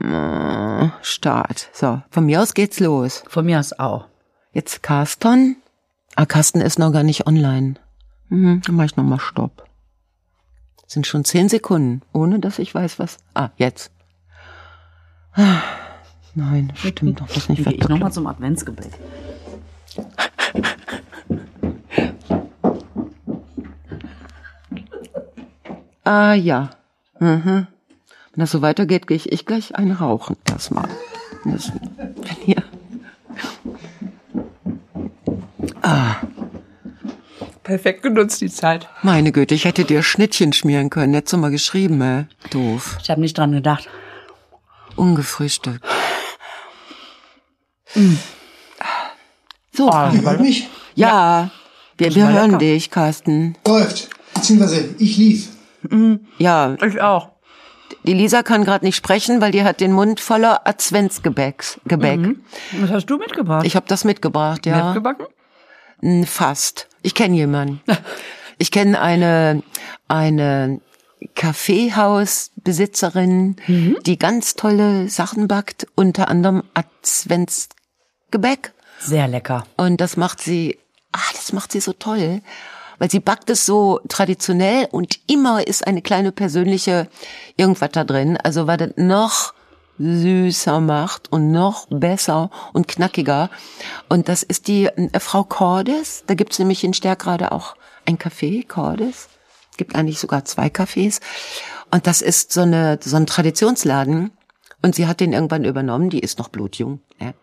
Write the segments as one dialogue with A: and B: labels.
A: Äh, Start. So, von mir aus geht's los.
B: Von mir aus auch.
A: Jetzt Carsten. Ah, Carsten ist noch gar nicht online. Mhm, dann mach ich nochmal Stopp. Sind schon zehn Sekunden, ohne dass ich weiß, was. Ah, jetzt. Ah, nein, stimmt doch das nicht.
B: Dann gehe ich nochmal zum Adventsgebet.
A: Ah ja. Mhm. Wenn das so weitergeht, gehe ich, ich gleich ein Rauchen erstmal. Das, hier.
B: Ah. Perfekt genutzt die Zeit.
A: Meine Güte, ich hätte dir Schnittchen schmieren können. Hättest du mal geschrieben, ey. Doof.
B: Ich habe nicht dran gedacht.
A: Ungefrühstückt. Mm. So.
C: Ah, hört mich?
A: Ja. Wir, wir hören lecker. dich, Carsten.
C: Läuft. Beziehungsweise ich lief.
A: Ja.
B: Ich auch.
A: Die Lisa kann gerade nicht sprechen, weil die hat den Mund voller Adventsgebäck. Gebäck. Mhm.
B: Was hast du mitgebracht?
A: Ich habe das mitgebracht, ja.
B: Mitgebacken?
A: Fast. Ich kenne jemanden. Ich kenne eine eine Kaffeehausbesitzerin, mhm. die ganz tolle Sachen backt, unter anderem Adventsgebäck.
B: Sehr lecker.
A: Und das macht sie, ah, das macht sie so toll weil sie backt es so traditionell und immer ist eine kleine persönliche irgendwas da drin. Also weil das noch süßer macht und noch besser und knackiger. Und das ist die äh, Frau Cordes. Da gibt's nämlich in Stärkrade auch ein Café, Cordes. Gibt eigentlich sogar zwei Cafés. Und das ist so eine so ein Traditionsladen. Und sie hat den irgendwann übernommen. Die ist noch blutjung. Ja.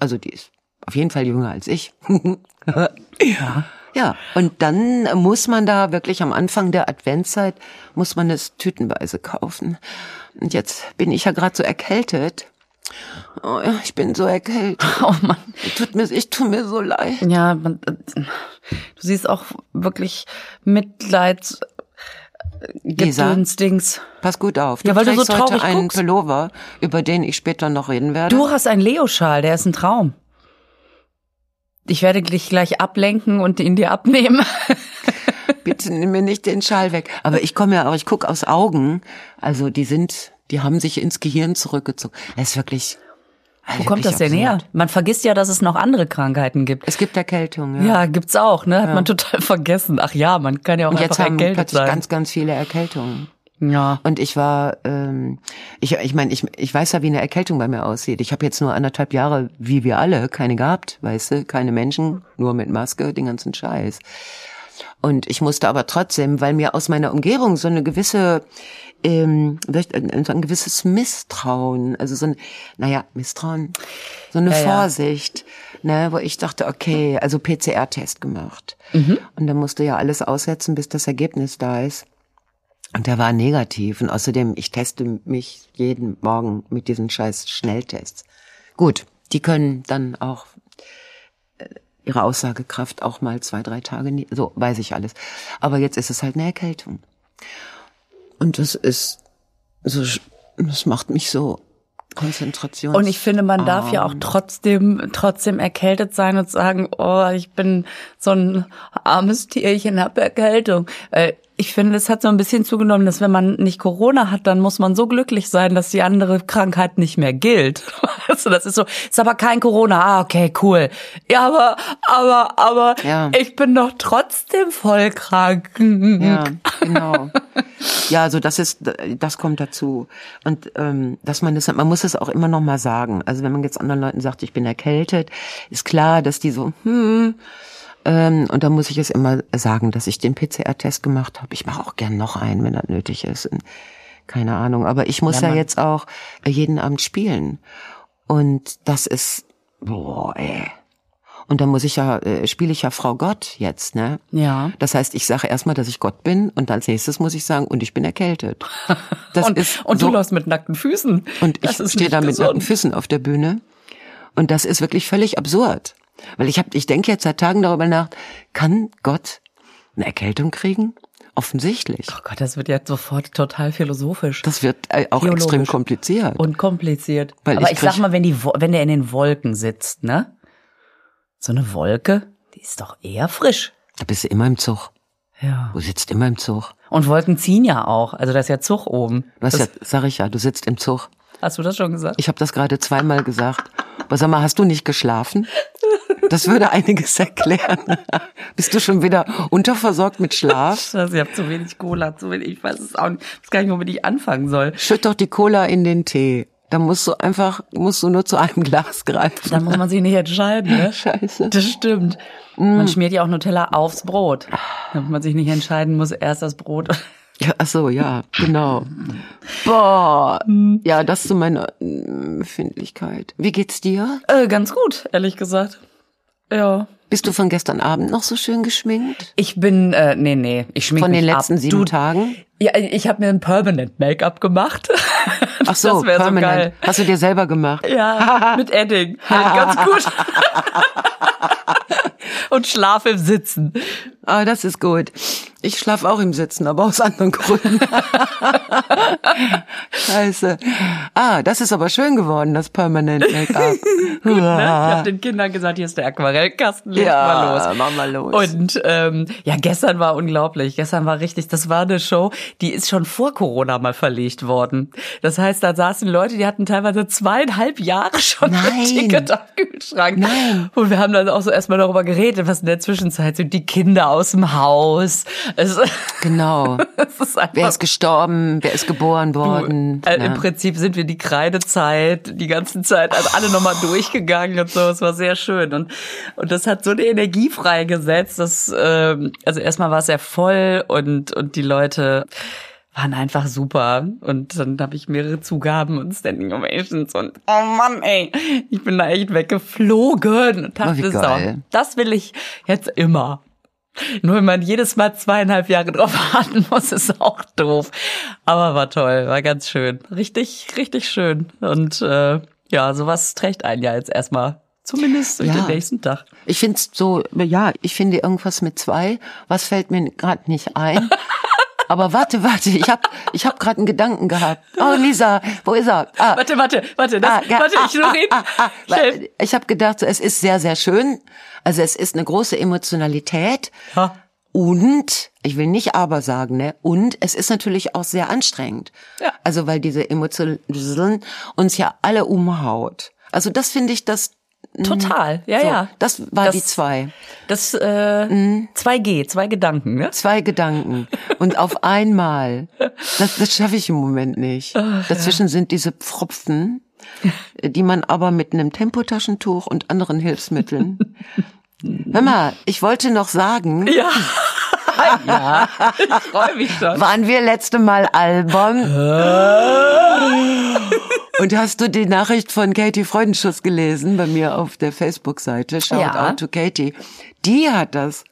A: Also die ist auf jeden Fall jünger als ich.
B: ja.
A: Ja, und dann muss man da wirklich am Anfang der Adventszeit, muss man es tütenweise kaufen. Und jetzt bin ich ja gerade so erkältet. Oh ja, ich bin so erkältet.
B: Oh Mann.
A: Tut mir, ich tut mir so leid.
B: Ja, man, du siehst auch wirklich Mitleid. Gedönsdings.
A: Pass gut auf. Du
B: ja, weil du so traurig
A: heute einen
B: guckst.
A: Pullover, über den ich später noch reden werde.
B: Du hast einen Leo-Schal, der ist ein Traum. Ich werde dich gleich ablenken und ihn dir abnehmen.
A: Bitte nimm mir nicht den Schal weg. Aber ich komme ja auch, ich gucke aus Augen. Also die sind, die haben sich ins Gehirn zurückgezogen. Es ist wirklich.
B: Wo kommt das denn her? Man vergisst ja, dass es noch andere Krankheiten gibt.
A: Es gibt Erkältung, ja.
B: Ja, gibt's auch, ne? Hat ja. man total vergessen. Ach ja, man kann ja auch
A: Und jetzt
B: einfach
A: haben
B: erkältet
A: plötzlich
B: sein.
A: ganz, ganz viele Erkältungen.
B: Ja.
A: Und ich war, ähm, ich, ich meine, ich, ich weiß ja, wie eine Erkältung bei mir aussieht. Ich habe jetzt nur anderthalb Jahre, wie wir alle, keine gehabt, weißt du, keine Menschen, nur mit Maske, den ganzen Scheiß. Und ich musste aber trotzdem, weil mir aus meiner Umgebung so eine gewisse, ähm, ein gewisses Misstrauen, also so ein, naja, Misstrauen, so eine
B: Ja, ja.
A: Vorsicht, ne, wo ich dachte, okay, also PCR-Test gemacht.
B: Mhm.
A: Und dann musste ja alles aussetzen, bis das Ergebnis da ist. Und der war negativ. Und außerdem, ich teste mich jeden Morgen mit diesen scheiß Schnelltests. Gut, die können dann auch äh, ihre Aussagekraft auch mal zwei, drei Tage, nie, so weiß ich alles. Aber jetzt ist es halt eine Erkältung. Und das ist so, das macht mich so Konzentration.
B: Und ich finde, man darf ja auch trotzdem, trotzdem erkältet sein und sagen, oh, ich bin so ein armes Tierchen, hab Erkältung. Weil ich finde, es hat so ein bisschen zugenommen, dass wenn man nicht Corona hat, dann muss man so glücklich sein, dass die andere Krankheit nicht mehr gilt. Du, das ist so, ist aber kein Corona. Ah, okay, cool. Ja, aber, aber, aber,
A: Ja.
B: ich bin doch trotzdem voll krank.
A: Ja, genau. Ja, also das ist, das kommt dazu. Und ähm, dass man das, man muss es auch immer noch mal sagen. Also wenn man jetzt anderen Leuten sagt, ich bin erkältet, ist klar, dass die so, hm, ähm, und da muss ich es immer sagen, dass ich den PCR-Test gemacht habe. Ich mache auch gern noch einen, wenn das nötig ist. Keine Ahnung. Aber ich muss
B: Ja,
A: ja, jetzt auch jeden Abend spielen. Und das ist, boah, ey. Und dann muss ich ja, äh, spiele ich ja Frau Gott jetzt, ne?
B: Ja.
A: Das heißt, ich sage erstmal, dass ich Gott bin und als nächstes muss ich sagen, und ich bin erkältet. Das
B: und
A: ist
B: und
A: so,
B: du läufst mit nackten Füßen.
A: und ich
B: Das ist
A: stehe da mit
B: gesund.
A: nackten Füßen auf der Bühne. Und das ist wirklich völlig absurd. Weil ich habe, ich denke jetzt seit Tagen darüber nach, kann Gott eine Erkältung kriegen? Offensichtlich.
B: Oh Gott, das wird jetzt sofort total philosophisch.
A: Das wird äh, auch
B: Theologisch.
A: extrem kompliziert.
B: und kompliziert.
A: Weil
B: Aber
A: ich
B: ich, sag mal, wenn die, wenn der in den Wolken sitzt, ne? So eine Wolke, die ist doch eher frisch.
A: da bist du immer im Zug.
B: Ja.
A: Du sitzt immer im Zug.
B: Und Wolken ziehen ja auch. Also da ist ja Zug oben.
A: Du hast
B: Das-
A: ja, sag ich ja, du sitzt im Zug.
B: Hast du das schon gesagt?
A: Ich habe das gerade zweimal gesagt. Aber sag mal, hast du nicht geschlafen? Das würde einiges erklären. Bist du schon wieder unterversorgt mit Schlaf?
B: Also ich habe zu wenig Cola, zu wenig, ich weiß es auch nicht. Ich weiß gar nicht, womit ich anfangen soll.
A: Schütt doch die Cola in den Tee. Da musst du einfach, musst du nur zu einem Glas greifen.
B: Dann muss man sich nicht entscheiden, ne?
A: Scheiße.
B: Das stimmt. Man schmiert ja auch Nutella aufs Brot. Damit man sich nicht entscheiden muss, erst das Brot.
A: Ja, ach so, ja, genau. Boah. Ja, das zu meiner mm, Befindlichkeit. Wie geht's dir?
B: Äh, ganz gut, ehrlich gesagt. Ja.
A: Bist du von gestern Abend noch so schön geschminkt?
B: Ich bin, äh, nee, nee, ich schmink
A: Von den letzten
B: ab.
A: sieben
B: du,
A: Tagen?
B: Ja, ich habe mir ein Permanent Make-up gemacht.
A: Ach so,
B: das wär so
A: permanent.
B: geil.
A: Hast du dir selber gemacht?
B: Ja, mit Edding. Halt ganz gut. Und Schlaf im Sitzen.
A: Ah, das ist gut. Ich schlafe auch im Sitzen, aber aus anderen Gründen. Scheiße. Ah, das ist aber schön geworden, das Permanent Make-up.
B: Ne? Ich habe den Kindern gesagt, hier ist der Aquarellkasten, leg mal los.
A: Ja, mach mal los.
B: Und ähm, ja, gestern war unglaublich. Gestern war richtig, das war eine Show, die ist schon vor Corona mal verlegt worden. Das heißt, da saßen Leute, die hatten teilweise zweieinhalb Jahre schon
A: Nein.
B: ein Ticket am Kühlschrank.
A: Nein.
B: Und wir haben dann auch so erstmal darüber geredet, was in der Zwischenzeit sind die Kinder aus dem Haus. Es,
A: genau.
B: ist einfach
A: Wer ist gestorben? Wer ist geboren worden?
B: äh,
A: Ja.
B: Im Prinzip sind wir die Kreidezeit die ganze Zeit, also alle nochmal durchgegangen und so. Es war sehr schön. Und, und das hat so eine Energie freigesetzt, dass, ähm, also erstmal war es sehr voll und, und die Leute waren einfach super. Und dann habe ich mehrere Zugaben und Standing Ovations und oh Mann, ey, ich bin da echt weggeflogen und
A: Oh,
B: dachte so,
A: geil.
B: das will ich jetzt immer. Nur wenn man jedes Mal zweieinhalb Jahre drauf warten muss, ist auch doof. Aber war toll, war ganz schön. Richtig, richtig schön. Und äh, ja, sowas trägt einen ja jetzt erstmal. Zumindest durch
A: Ja.
B: den nächsten Tag.
A: Ich finde so, ja, ich finde irgendwas mit zwei. Was fällt mir gerade nicht ein? Aber warte, warte, ich habe ich hab gerade einen Gedanken gehabt. Oh, Lisa, wo ist er? Ah,
B: Warte, warte, warte, das,
A: ja,
B: warte, ich noch reden.
A: ah, ah. Ich habe gedacht, es ist sehr, sehr schön. Also es ist eine große Emotionalität.
B: Ha.
A: Und, ich will nicht aber sagen, ne? Und es ist natürlich auch sehr anstrengend.
B: Ja.
A: Also weil diese Emotionen uns ja alle umhaut. Also das finde ich das.
B: Total, ja,
A: so,
B: ja.
A: Das war
B: Das-
A: die zwei.
B: Das äh, 2G, zwei Gedanken, ne?
A: Zwei Gedanken. Und auf einmal. Das, das schaffe ich im Moment nicht. Dazwischen sind diese Pfropfen, die man aber mit einem Tempotaschentuch und anderen Hilfsmitteln. Hör mal, ich wollte noch sagen,
B: Ja. ja, ich freue mich schon.
A: waren wir letzte Mal albern? Und hast du die Nachricht von Katie Freudenschuss gelesen bei mir auf der Facebook-Seite? Shout
B: Ja.
A: out to Katie. Die hat das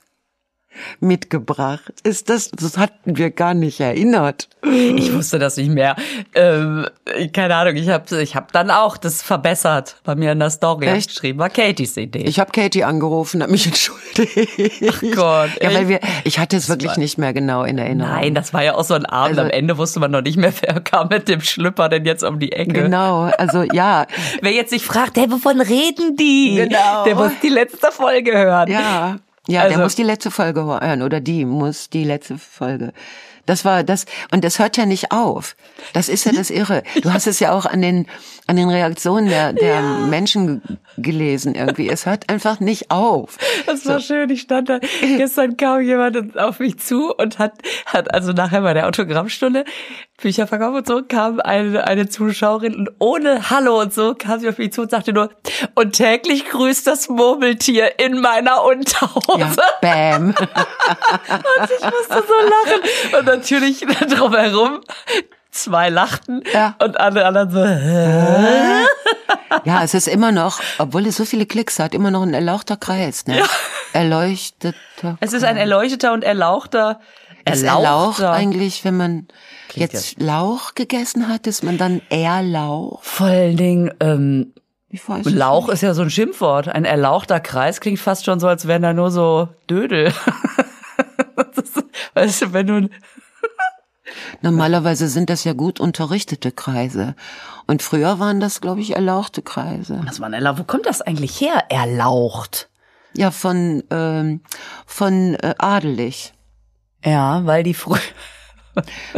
A: mitgebracht. Ist das, das hatten wir gar nicht erinnert.
B: Ich wusste das nicht mehr. Ähm, keine Ahnung, ich habe ich hab dann auch das verbessert bei mir in der Story
A: Echt?
B: geschrieben. War Katies Idee.
A: Ich habe Katie angerufen, habe mich entschuldigt. Ach
B: Gott,
A: Ja, weil wir, ich hatte es wirklich nicht mehr genau in Erinnerung.
B: Nein, das war ja auch so ein Abend.
A: Also-
B: Am Ende wusste man noch nicht mehr, wer kam mit dem Schlüpper denn jetzt um die Ecke.
A: Genau, also ja,
B: Wer jetzt sich fragt, hey, wovon reden die?
A: Genau.
B: Der muss die letzte Folge hören.
A: ja, ja,
B: Also-
A: der muss die letzte Folge hören oder die muss die letzte Folge. Das war das und das hört ja nicht auf. Das ist ja das Irre. Du hast es ja auch an den an den Reaktionen der der Menschen g- gelesen irgendwie. Es hört einfach nicht auf.
B: Das war schön. Ich stand da. Gestern kam jemand auf mich zu und hat, hat also nachher bei der Autogrammstunde Bücherverkauf und so kam eine, eine Zuschauerin und ohne Hallo und so kam sie auf mich zu und sagte nur, und täglich grüßt das Murmeltier in meiner Unterhose.
A: Ja, bam.
B: Und ich musste so lachen. Und natürlich drumherum zwei lachten
A: Ja.
B: und alle anderen so, hä?
A: Ja, es ist immer noch, obwohl es so viele Klicks hat, immer noch ein erlauchter Kreis, ne? Erleuchteter.
B: Es ist ein erleuchteter und erlauchter,
A: Ist erlaucht
B: erlauchter.
A: eigentlich, wenn man
B: Klingt
A: jetzt Lauch gegessen hat, ist man dann Erlauch?
B: Vor allen Dingen, ähm,
A: es
B: Lauch ist ja so ein Schimpfwort. Ein erlauchter Kreis klingt fast schon so, als wären da nur so Dödel. Ist, weißt du, wenn du,
A: Normalerweise sind das ja gut unterrichtete Kreise. Und früher waren das, glaube ich, erlauchte Kreise.
B: was war denn erlaucht? Wo kommt das eigentlich her? Erlaucht.
A: Ja, von, ähm, von äh, adelig.
B: Ja, weil die früh,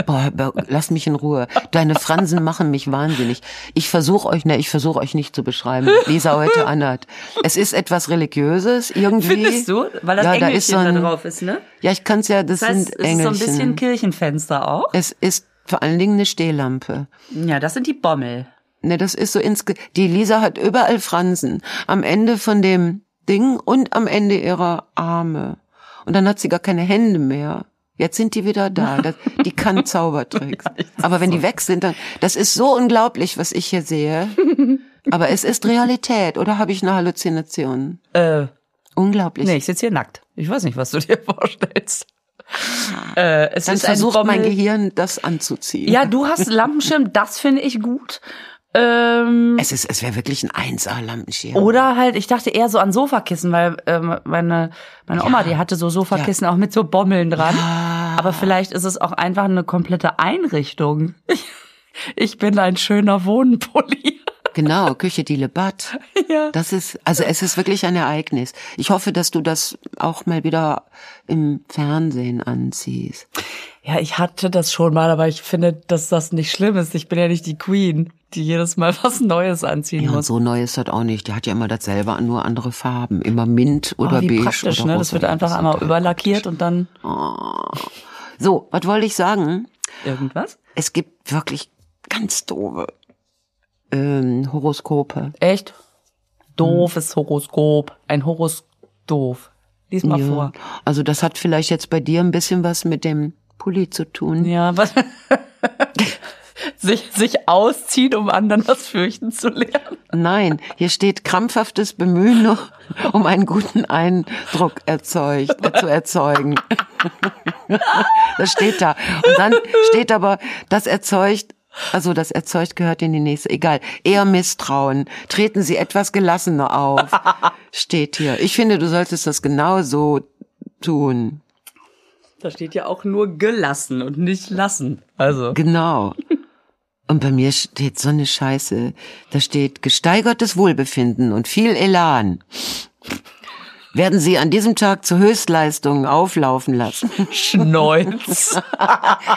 A: Boah, lass mich in Ruhe. Deine Fransen machen mich wahnsinnig. Ich versuche euch, ne, ich versuche euch nicht zu beschreiben. Lisa heute anhat. Es ist etwas religiöses irgendwie.
B: Findest du? Weil das
A: ja, da
B: Engelchen
A: ist so ein,
B: da drauf ist, ne?
A: Ja, ich kann's ja. Das,
B: Das heißt,
A: sind
B: es ist so ein
A: Engelchen.
B: bisschen Kirchenfenster auch.
A: es ist vor allen Dingen eine Stehlampe.
B: Ja, das sind die Bommel.
A: Ne, das ist so insge. Die Lisa hat überall Fransen. Am Ende von dem Ding und am Ende ihrer Arme. Und dann hat sie gar keine Hände mehr. Jetzt sind die wieder da. Das, die kann Zaubertricks. Aber wenn die weg sind, dann, das ist so unglaublich, was ich hier sehe. Aber es ist Realität, oder habe ich eine Halluzination?
B: Äh,
A: Unglaublich.
B: nee, ich sitze hier nackt. Ich weiß nicht, was du dir vorstellst. Äh, es
A: dann
B: ist
A: versucht mein Gehirn, das anzuziehen.
B: Ja, du hast Lampenschirm, das finde ich gut. Ähm,
A: Es ist, es wäre wirklich ein 1A-Lampenschirm.
B: oder halt, ich dachte eher so an Sofakissen, weil ähm, meine, meine Oma, die hatte so Sofakissen auch mit so Bommeln dran. Aber vielleicht ist es auch einfach eine komplette Einrichtung. Ich, ich bin ein schöner Wohnpulli.
A: Genau, Küche die Lebat.
B: Ja.
A: Das ist, also es ist wirklich ein Ereignis. Ich hoffe, dass du das auch mal wieder im Fernsehen anziehst.
B: Ja, ich hatte das schon mal, aber ich finde, dass das nicht schlimm ist. Ich bin ja nicht die Queen, die jedes Mal was Neues anziehen
A: Ja, und
B: muss.
A: so neu ist das auch nicht. Die hat ja immer dasselbe an, nur andere Farben. Immer Mint oder
B: oh, wie
A: beige
B: praktisch,
A: oder
B: ne? Das wird einfach einmal
A: total
B: überlackiert und dann
A: So, was wollte ich sagen?
B: irgendwas.
A: Es gibt wirklich ganz doofe ähm, Horoskope.
B: Echt? Doofes Horoskop. Ein Horoskop. Lies mal
A: Ja.
B: vor.
A: Also das hat vielleicht jetzt bei dir ein bisschen was mit dem Pulli zu tun.
B: Ja, was? sich, sich ausziehen, um anderen was fürchten zu lernen.
A: Nein, hier steht krampfhaftes Bemühen, um einen guten Eindruck erzeugt, äh, zu erzeugen. Das steht da. Und dann steht aber, das erzeugt, also das erzeugt gehört in die nächste, egal, eher Misstrauen. Treten Sie etwas gelassener auf, steht hier. Ich finde, du solltest das genau so tun.
B: Da steht ja auch nur gelassen und nicht lassen. Also.
A: Genau. Und bei mir steht so eine Scheiße. Da steht gesteigertes Wohlbefinden und viel Elan. Werden Sie an diesem Tag zu Höchstleistungen auflaufen lassen.
B: Schnäuz.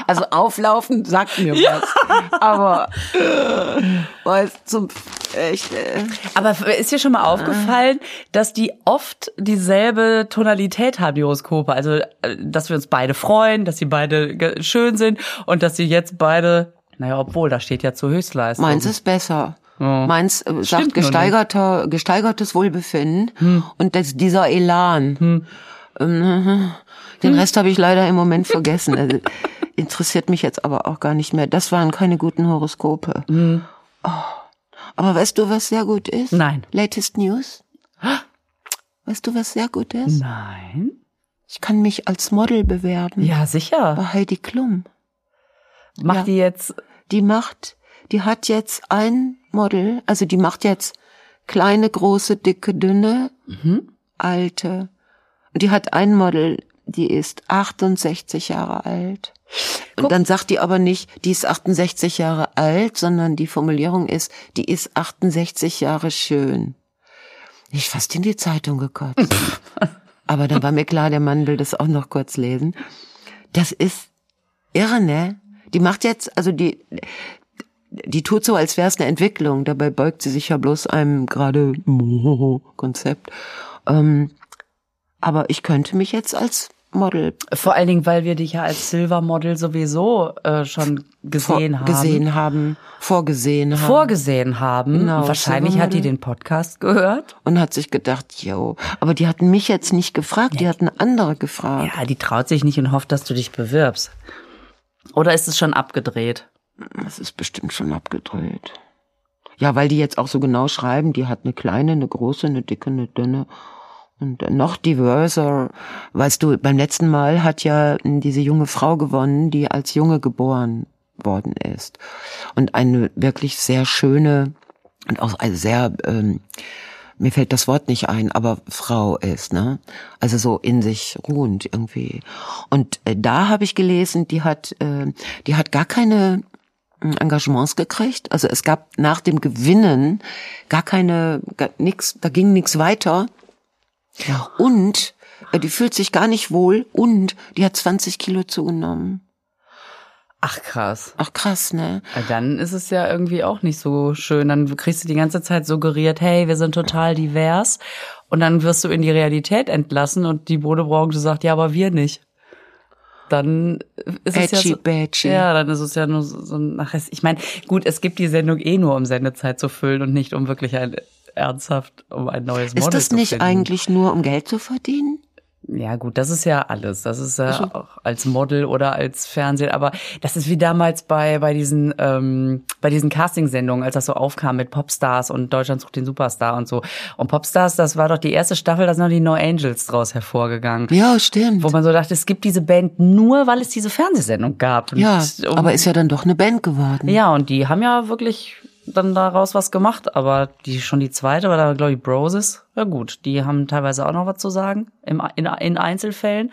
A: Also auflaufen sagt mir was. Aber weißt, zum echt. Äh,
B: Aber ist dir schon mal aufgefallen, dass die oft dieselbe Tonalität haben, die Horoskope? Also, äh, dass wir uns beide freuen, dass sie beide schön sind und dass sie jetzt beide, naja, obwohl, da steht ja zur Höchstleistung.
A: meins ist besser. Meins äh, sagt gesteigerter, gesteigertes Wohlbefinden und das, dieser Elan. Ähm, Den Rest habe ich leider im Moment vergessen. Also, interessiert mich jetzt aber auch gar nicht mehr. Das waren keine guten Horoskope. Oh. Aber weißt du, was sehr gut ist?
B: Nein.
A: Latest News. Weißt du, was sehr gut ist?
B: Nein.
A: Ich kann mich als Model bewerben.
B: Ja, sicher.
A: Bei Heidi Klum.
B: Macht
A: Ja.
B: die jetzt,
A: Die macht, die hat jetzt ein Model, also die macht jetzt kleine, große, dicke, dünne, alte. Und die hat ein Model, die ist 68 Jahre alt. Und dann sagt die aber nicht, die ist 68 Jahre alt, sondern die Formulierung ist, die ist 68 Jahre schön. Ich fast in die Zeitung gekotzt. aber dann war mir klar, der Mann will das auch noch kurz lesen. Das ist irre, ne? Die macht jetzt, also die, die tut so, als wäre es eine Entwicklung. Dabei beugt sie sich ja bloß einem gerade Konzept. Ähm, aber ich könnte mich jetzt als Model
B: vor allen Dingen, weil wir dich ja als Silvermodel sowieso äh, schon
A: vor-
B: gesehen haben.
A: gesehen haben, vorgesehen haben.
B: Vorgesehen haben.
A: Genau,
B: Wahrscheinlich hat die den Podcast gehört.
A: und hat sich gedacht, yo, aber die hatten mich jetzt nicht gefragt, die hatten andere gefragt.
B: Ja, die traut sich nicht und hofft, dass du dich bewirbst. Oder ist es schon abgedreht?
A: Das ist bestimmt schon abgedreht. Ja, weil die jetzt auch so genau schreiben, die hat eine kleine, eine große, eine dicke, eine dünne und noch diverser. Weißt du, beim letzten Mal hat ja diese junge Frau gewonnen, die als Junge geboren worden ist. Und eine wirklich sehr schöne und auch sehr, ähm, mir fällt das Wort nicht ein, aber Frau ist, ne? Also so in sich ruhend irgendwie. Und äh, da habe ich gelesen, die hat, äh, die hat gar keine äh, Engagements gekriegt. Also es gab nach dem Gewinnen gar keine, gar nix, da ging nichts weiter. Und äh, die fühlt sich gar nicht wohl und die hat 20 Kilo zugenommen.
B: Ach krass.
A: Ach krass, ne?
B: Dann ist es ja irgendwie auch nicht so schön. Dann kriegst du die ganze Zeit suggeriert, hey, wir sind total divers. Und dann wirst du in die Realität entlassen und die Modebranche sagt, ja, aber wir nicht. Dann ist es ja
A: Edgy
B: so,
A: badgy.
B: ja, dann ist es ja nur so so ein Ach, es- Ich meine, gut, es gibt die Sendung eh nur, um Sendezeit zu füllen und nicht um wirklich ein ernsthaft um ein neues Model
A: Ist das
B: zu
A: nicht
B: finden.
A: eigentlich nur, um Geld zu verdienen?
B: Ja, gut, das ist ja alles. Das ist ja auch als Model oder als Fernsehen. Aber das ist wie damals bei, bei diesen, ähm, bei diesen Castingsendungen, als das so aufkam mit Popstars und Deutschland sucht den Superstar und so. Und Popstars, das war doch die erste Staffel, da sind noch die No Angels draus hervorgegangen.
A: Ja, stimmt.
B: Wo man so dachte, es gibt diese Band nur, weil es diese Fernsehsendung gab.
A: Ja, aber ist ja dann doch eine Band geworden.
B: ja, und die haben ja wirklich dann daraus was gemacht, aber die schon die zweite war da, glaube ich, Broses. Ja gut, die haben teilweise auch noch was zu sagen im, in, in Einzelfällen.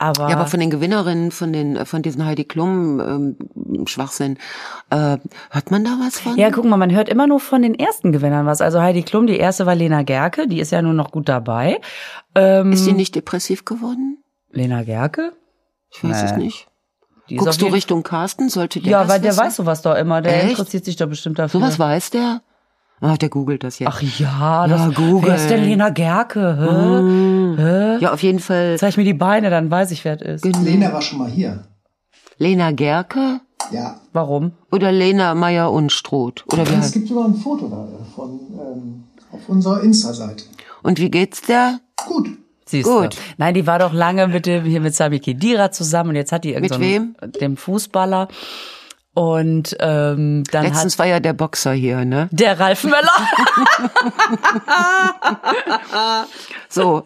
B: Aber,
A: Ja, aber von den Gewinnerinnen, von den, von diesen Heidi Klum ähm, Schwachsinn, äh, hört man da was von?
B: ja, guck mal, man hört immer nur von den ersten Gewinnern was. Also Heidi Klum, die erste war Lena Gerke, die ist ja nur noch gut dabei. Ähm,
A: Ist die nicht depressiv geworden?
B: Lena Gerke?
A: Ich weiß es
B: Nee.
A: nicht.
B: Die
A: Guckst du Richtung Carsten? Sollte der
B: Ja,
A: das
B: weil der
A: wissen?
B: weiß sowas doch immer. Der
A: Echt?
B: interessiert sich doch bestimmt dafür.
A: Sowas weiß der? Ah, der googelt das jetzt.
B: Ach ja, das,
A: Ja, Google.
B: wer ist denn Lena Gerke? Hä? Hä?
A: Ja, auf jeden Fall
B: Zeig mir die Beine, dann weiß ich, wer es ist.
C: Lena war schon mal hier.
A: Lena Gerke
C: Ja.
B: Warum?
A: oder Lena Meyer Unstruth. Oder wie
C: Es
A: heißt?
C: gibt sogar ein Foto da von ähm, auf unserer Insta-Seite.
A: Und wie geht's der?
C: Gut.
B: Siehst
A: Gut.
B: Du. Nein, die war doch lange mit dem hier mit Sami Khedira zusammen und jetzt hat die
A: Mit
B: irgendeinen dem Fußballer und ähm, dann
A: Letztens
B: hat
A: war ja der Boxer hier, ne?
B: der Ralf Möller.
A: So.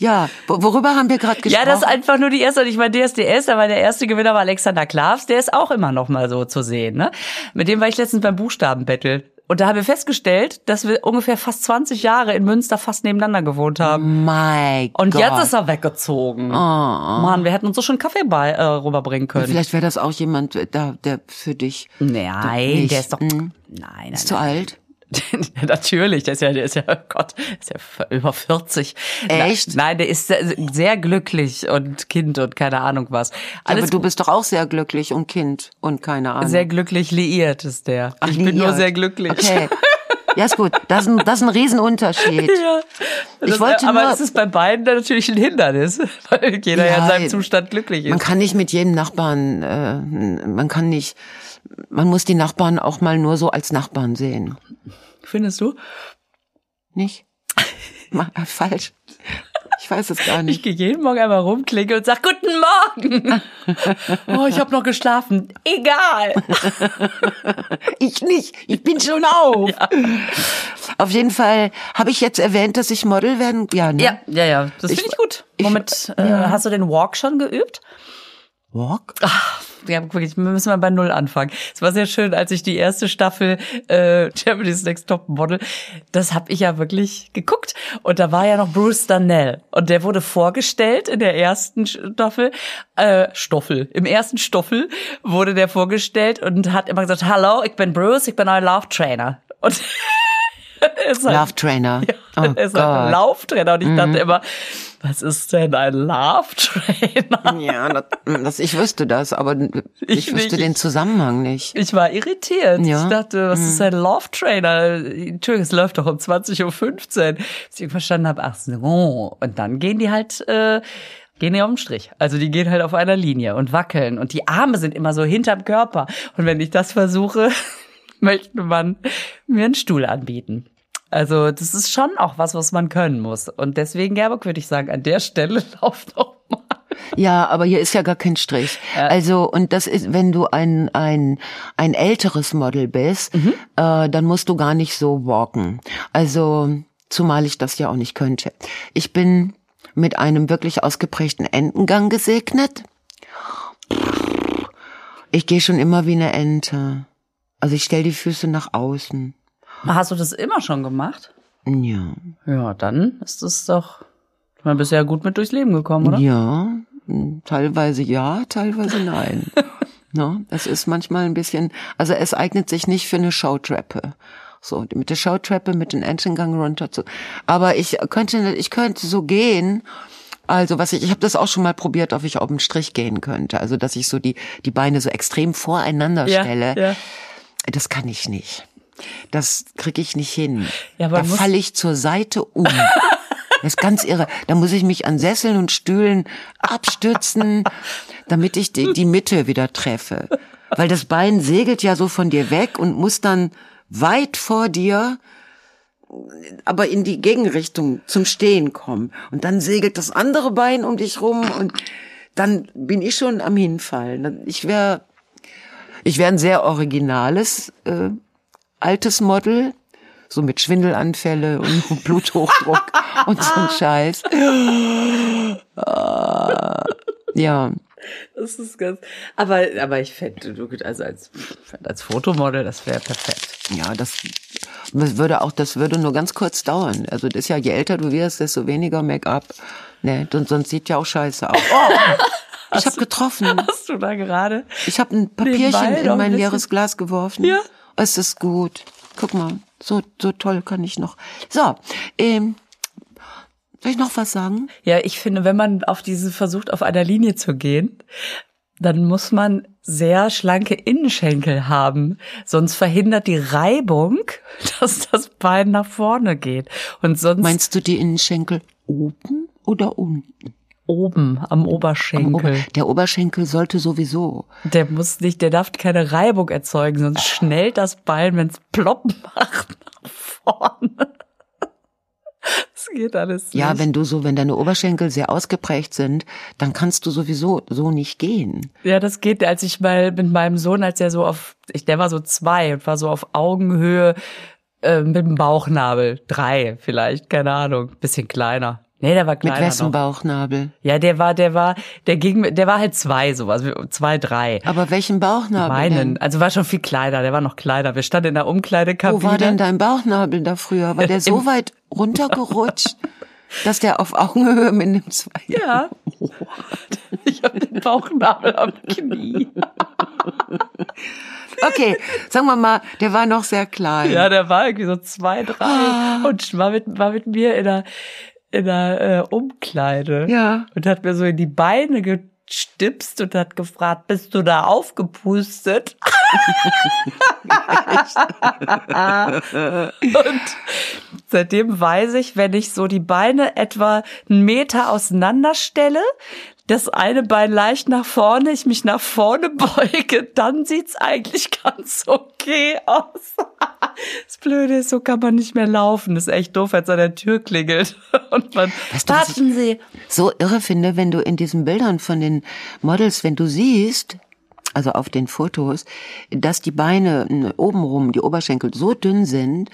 A: Ja, wo- worüber haben wir gerade gesprochen?
B: ja, das ist einfach nur die erste. Und ich meine, DSDS, aber der erste Gewinner war Alexander Klavs. Der ist auch immer noch mal so zu sehen. Ne? Mit dem war ich letztens beim Buchstabenbattle. Und da haben wir festgestellt, dass wir ungefähr fast 20 Jahre in Münster fast nebeneinander gewohnt haben.
A: My
B: Und
A: Gott.
B: jetzt ist er weggezogen. Mann, wir hätten uns so schon Kaffee bei, äh, rüberbringen können.
A: Vielleicht wäre das auch jemand, da, der für dich
B: Nein, der ist doch.
A: Hm.
B: Nein, nein,
A: ist zu alt.
B: Natürlich, der ist ja, der ist ja, oh Gott, ist ja über 40.
A: Echt?
B: Na, nein, der ist sehr, sehr glücklich und Kind und keine Ahnung was. Alles
A: aber du bist doch auch sehr glücklich und Kind und keine Ahnung.
B: sehr glücklich liiert ist der.
A: Ach,
B: ich bin nur
A: liiert.
B: sehr glücklich.
A: Okay. Ja, ist gut. Das ist ein, das ist ein Riesenunterschied.
B: Ja,
A: Ich
B: das,
A: wollte
B: aber
A: nur-
B: es ist bei beiden natürlich ein Hindernis, weil jeder ja, in seinem Zustand glücklich ist.
A: Man kann nicht mit jedem Nachbarn, äh, man kann nicht, man muss die Nachbarn auch mal nur so als Nachbarn sehen.
B: Findest du?
A: Nicht? Äh, Falsch. Ich weiß es gar
B: Ich
A: nicht.
B: gehe jeden Morgen einmal rum, klinge und sag Guten Morgen. oh, ich habe noch geschlafen. Egal.
A: Ich nicht. Ich bin schon auf. Auf jeden Fall habe ich jetzt erwähnt, dass ich Model werden. Ja, ne?
B: Ja, ja, ja. Das
A: Ich-
B: finde ich gut.
A: ich-
B: Womit äh, hast du den Walk schon geübt?
A: Walk?
B: Ja, wirklich, wir müssen mal bei Null anfangen. Es war sehr schön, als ich die erste Staffel äh, Germany's Next Top Model, das habe ich ja wirklich geguckt. Und da war ja noch Bruce Darnell. Und der wurde vorgestellt in der ersten Staffel, äh, Stoffel, im ersten Stoffel wurde der vorgestellt und hat immer gesagt, hallo, ich bin Bruce, ich bin euer Lauf Trainer. Und halt-
A: Love Trainer. Oh
B: er ist halt ein.
A: Mhm.
B: Lauftrainer und ich dachte immer, was ist denn ein Lauftrainer?
A: Ja, das, das, ich wüsste das, aber ich,
B: Ich
A: wüsste
B: nicht.
A: den Zusammenhang nicht.
B: Ich war irritiert.
A: Ja.
B: Ich dachte, was ist ein Love Trainer? Entschuldigung, es läuft doch um 20.15 Uhr. Bis ich verstanden habe, ach so. Und dann gehen die halt, äh, gehen die auf den Strich. Also die gehen halt auf einer Linie und wackeln. Und die Arme sind immer so hinterm Körper. Und wenn ich das versuche, möchte man mir einen Stuhl anbieten. Also das ist schon auch was, was man können muss. Und deswegen, Gerburg, würde ich sagen, an der Stelle lauft doch mal.
A: Ja, aber hier ist ja gar kein Strich. Also, und das ist, wenn du ein, ein, ein älteres Model bist,
B: Mhm.
A: äh, dann musst du gar nicht so walken. Also, zumal ich das ja auch nicht könnte. Ich bin mit einem wirklich ausgeprägten Entengang gesegnet. Ich gehe schon immer wie eine Ente. Also ich stell die Füße nach außen.
B: Hast du das immer schon gemacht?
A: Ja.
B: Ja, dann ist es doch. Man bist ja gut mit durchs Leben gekommen, oder?
A: Ja, teilweise ja, teilweise nein. no, es ist manchmal ein bisschen, also es eignet sich nicht für eine Showtreppe. So, mit der Showtreppe, mit dem Entengang runter zu. Aber ich könnte, ich könnte so gehen, Also was ich, ich habe das auch schon mal probiert, ob ich auf den Strich gehen könnte. Also dass ich so die die Beine so extrem voreinander
B: Ja,
A: stelle.
B: ja.
A: Das kann ich nicht. Das kriege ich nicht hin.
B: Ja,
A: da falle ich zur Seite um. Das ist ganz irre. Da muss ich mich an Sesseln und Stühlen abstützen, damit ich die, die Mitte wieder treffe. Weil das Bein segelt ja so von dir weg und muss dann weit vor dir, aber in die Gegenrichtung zum Stehen kommen. Und dann segelt das andere Bein um dich rum und dann bin ich schon am Hinfallen. Ich wäre ich wäre ein sehr originales äh, altes Model, so mit Schwindelanfälle und Bluthochdruck und so ein Scheiß. Ah, ja,
B: Das ist ganz. Aber, aber ich fände, du also als, als Fotomodel, das wäre perfekt.
A: ja, das würde auch, das würde nur ganz kurz dauern. Also das ist ja, je älter du wirst, desto weniger Make-up. Ne, und sonst sieht ja auch scheiße aus. Oh, ich habe getroffen.
B: Hast du da gerade?
A: Ich habe ein Papierchen in
B: ein
A: mein leeres Glas geworfen.
B: Ja.
A: Es ist gut. Guck mal, so, so toll kann ich noch. So, ähm, soll ich noch was sagen?
B: Ja, ich finde, wenn man auf diese versucht, auf einer Linie zu gehen, dann muss man sehr schlanke Innenschenkel haben. Sonst verhindert die Reibung, dass das Bein nach vorne geht. Und sonst
A: Meinst du die Innenschenkel oben oder unten?
B: Oben am
A: Am Ober
B: Oberschenkel.
A: der Oberschenkel sollte sowieso.
B: Der muss nicht, der darf keine Reibung erzeugen, sonst schnellt das Bein, wenn es plopp macht, nach vorne. Das geht alles
A: Ja,
B: nicht.
A: wenn du so, wenn deine Oberschenkel sehr ausgeprägt sind, dann kannst du sowieso so nicht gehen.
B: Ja, das geht, als ich mal mit meinem Sohn, als er so auf, ich, der war so zwei und war so auf Augenhöhe äh, mit dem Bauchnabel. Drei vielleicht, keine Ahnung. Bisschen kleiner. Nee, der war
A: Mit
B: kleiner
A: wessen
B: noch.
A: Bauchnabel?
B: Ja, der war, der war, der ging, mit- der war halt zwei, sowas, zwei, drei.
A: Aber welchen Bauchnabel?
B: Meinen,
A: Denn?
B: also war schon viel kleiner, der war noch kleiner. Wir standen in der Umkleidekabine.
A: Wo war denn dein Bauchnabel da früher? War der so weit runtergerutscht, dass der auf Augenhöhe mit dem zwei?
B: Ja. Ich habe den Bauchnabel am Knie.
A: Okay, sagen wir mal, der war noch sehr klein.
B: Ja, der war irgendwie so zwei, drei
A: Ah.
B: und war mit, war mit mir in der, in der äh, Umkleide.
A: Ja.
B: Und hat mir so in die Beine gestipst und hat gefragt, bist du da aufgepustet? und seitdem weiß ich, wenn ich so die Beine etwa einen Meter auseinander stelle, das eine Bein leicht nach vorne, ich mich nach vorne beuge, dann sieht's eigentlich ganz okay aus. Das Blöde ist, so kann man nicht mehr laufen. Das ist echt doof, als an der Tür klingelt. Und man,
A: Weißt du,
B: warten Sie.
A: so irre finde, wenn du in diesen Bildern von den Models, wenn du siehst, also auf den Fotos, dass die Beine obenrum, die Oberschenkel so dünn sind,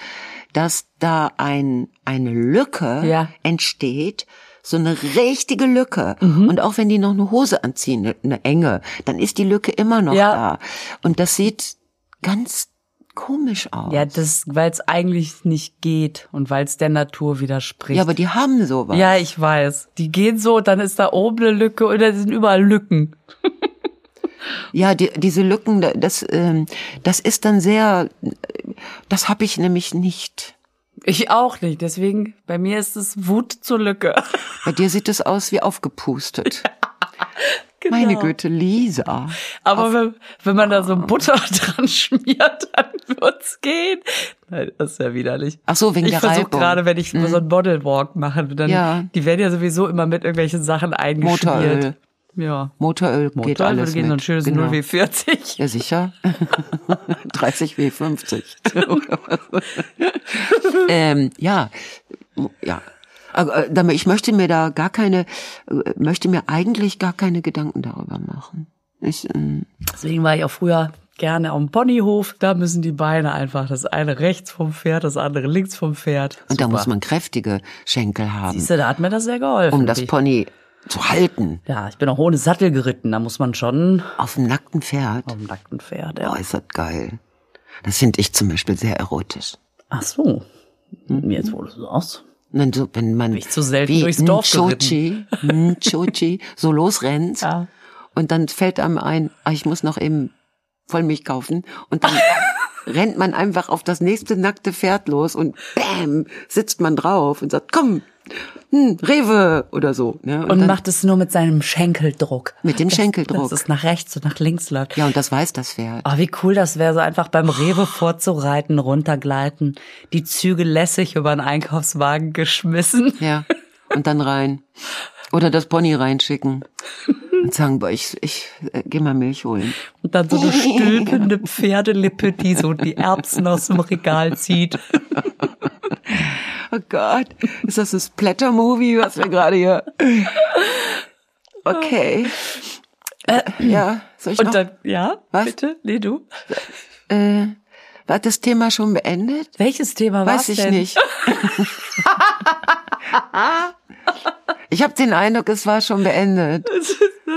A: dass da ein, eine Lücke
B: Ja.
A: entsteht, so eine richtige Lücke.
B: Mhm.
A: Und auch wenn die noch eine Hose anziehen, eine, enge, dann ist die Lücke immer noch
B: Ja.
A: da. Und das sieht ganz komisch aus.
B: Ja, das, weil es eigentlich nicht geht und weil es der Natur widerspricht.
A: ja, aber die haben sowas.
B: ja, ich weiß. Die gehen so, dann ist da oben eine Lücke oder sind überall Lücken.
A: Ja, die, diese Lücken, da- das, ähm, das ist dann sehr, das habe ich nämlich nicht.
B: Ich auch nicht. Deswegen, bei mir ist es Wut zur Lücke.
A: Bei dir sieht es aus wie aufgepustet.
B: Genau.
A: Meine Güte, Lisa.
B: Aber wenn, wenn man da so Butter dran schmiert, dann wird's gehen. Nein, das ist ja widerlich.
A: Ach so, wegen
B: ich
A: der
B: versuche
A: Reibung.
B: gerade, wenn ich so einen Modelwalk mache, dann,
A: Ja.
B: die werden ja sowieso immer mit irgendwelchen Sachen eingeschmiert.
A: Motoröl.
B: Ja.
A: Motoröl geht
B: Motoröl
A: alles
B: würde gehen,
A: mit.
B: so ein schönes
A: genau.
B: 0W40.
A: Ja, sicher. 30 W50. ähm, ja, ja. Aber, äh, ich möchte mir da gar keine, äh, möchte mir eigentlich gar keine Gedanken darüber machen. Ich, ähm,
B: Deswegen war ich auch früher gerne am Ponyhof. Da müssen die Beine einfach das eine rechts vom Pferd, das andere links vom Pferd.
A: und da
B: Super.
A: muss man kräftige Schenkel haben,
B: Siehst du, da hat mir das sehr geholfen.
A: um das Pony zu halten.
B: ja, ich bin auch ohne Sattel geritten. Da muss man schon
A: Auf dem nackten Pferd.
B: auf dem nackten Pferd. Ja.
A: das geil. Das finde ich zum Beispiel sehr erotisch.
B: Ach so. Jetzt wo du sagst.
A: Und dann so, wenn man
B: ich zu selten
A: wie
B: durchs Dorf
A: Nchochi, Nchochi so losrennt
B: Ja.
A: und dann fällt einem ein, ah, ich muss noch eben Vollmilch kaufen und dann rennt man einfach auf das nächste nackte Pferd los und bam, sitzt man drauf und sagt, komm, hm, Rewe oder so. Ne?
B: Und
A: dann-
B: macht es nur mit seinem Schenkeldruck.
A: Mit dem
B: Das-
A: Schenkeldruck.
B: Dass es nach rechts und nach links läuft.
A: ja, und das weiß das Pferd.
B: Oh, wie cool das wäre, so einfach beim Rewe vorzureiten, runtergleiten, die Züge lässig über den Einkaufswagen geschmissen.
A: Ja. Und dann rein. Oder das Pony reinschicken. Und sagen, boah, ich, ich äh, geh mal Milch holen.
B: Und dann so eine stülpende Pferdelippe, die so die Erbsen aus dem Regal zieht.
A: Oh Gott, ist das das Splatter-Movie, was wir gerade hier... Okay. Äh, ja, soll ich noch?
B: Und dann, ja,
A: Was?
B: bitte? Nee, du?
A: äh, war das Thema schon beendet?
B: Welches Thema war's
A: Weiß ich
B: denn?
A: nicht. ich habe den Eindruck, es war schon beendet.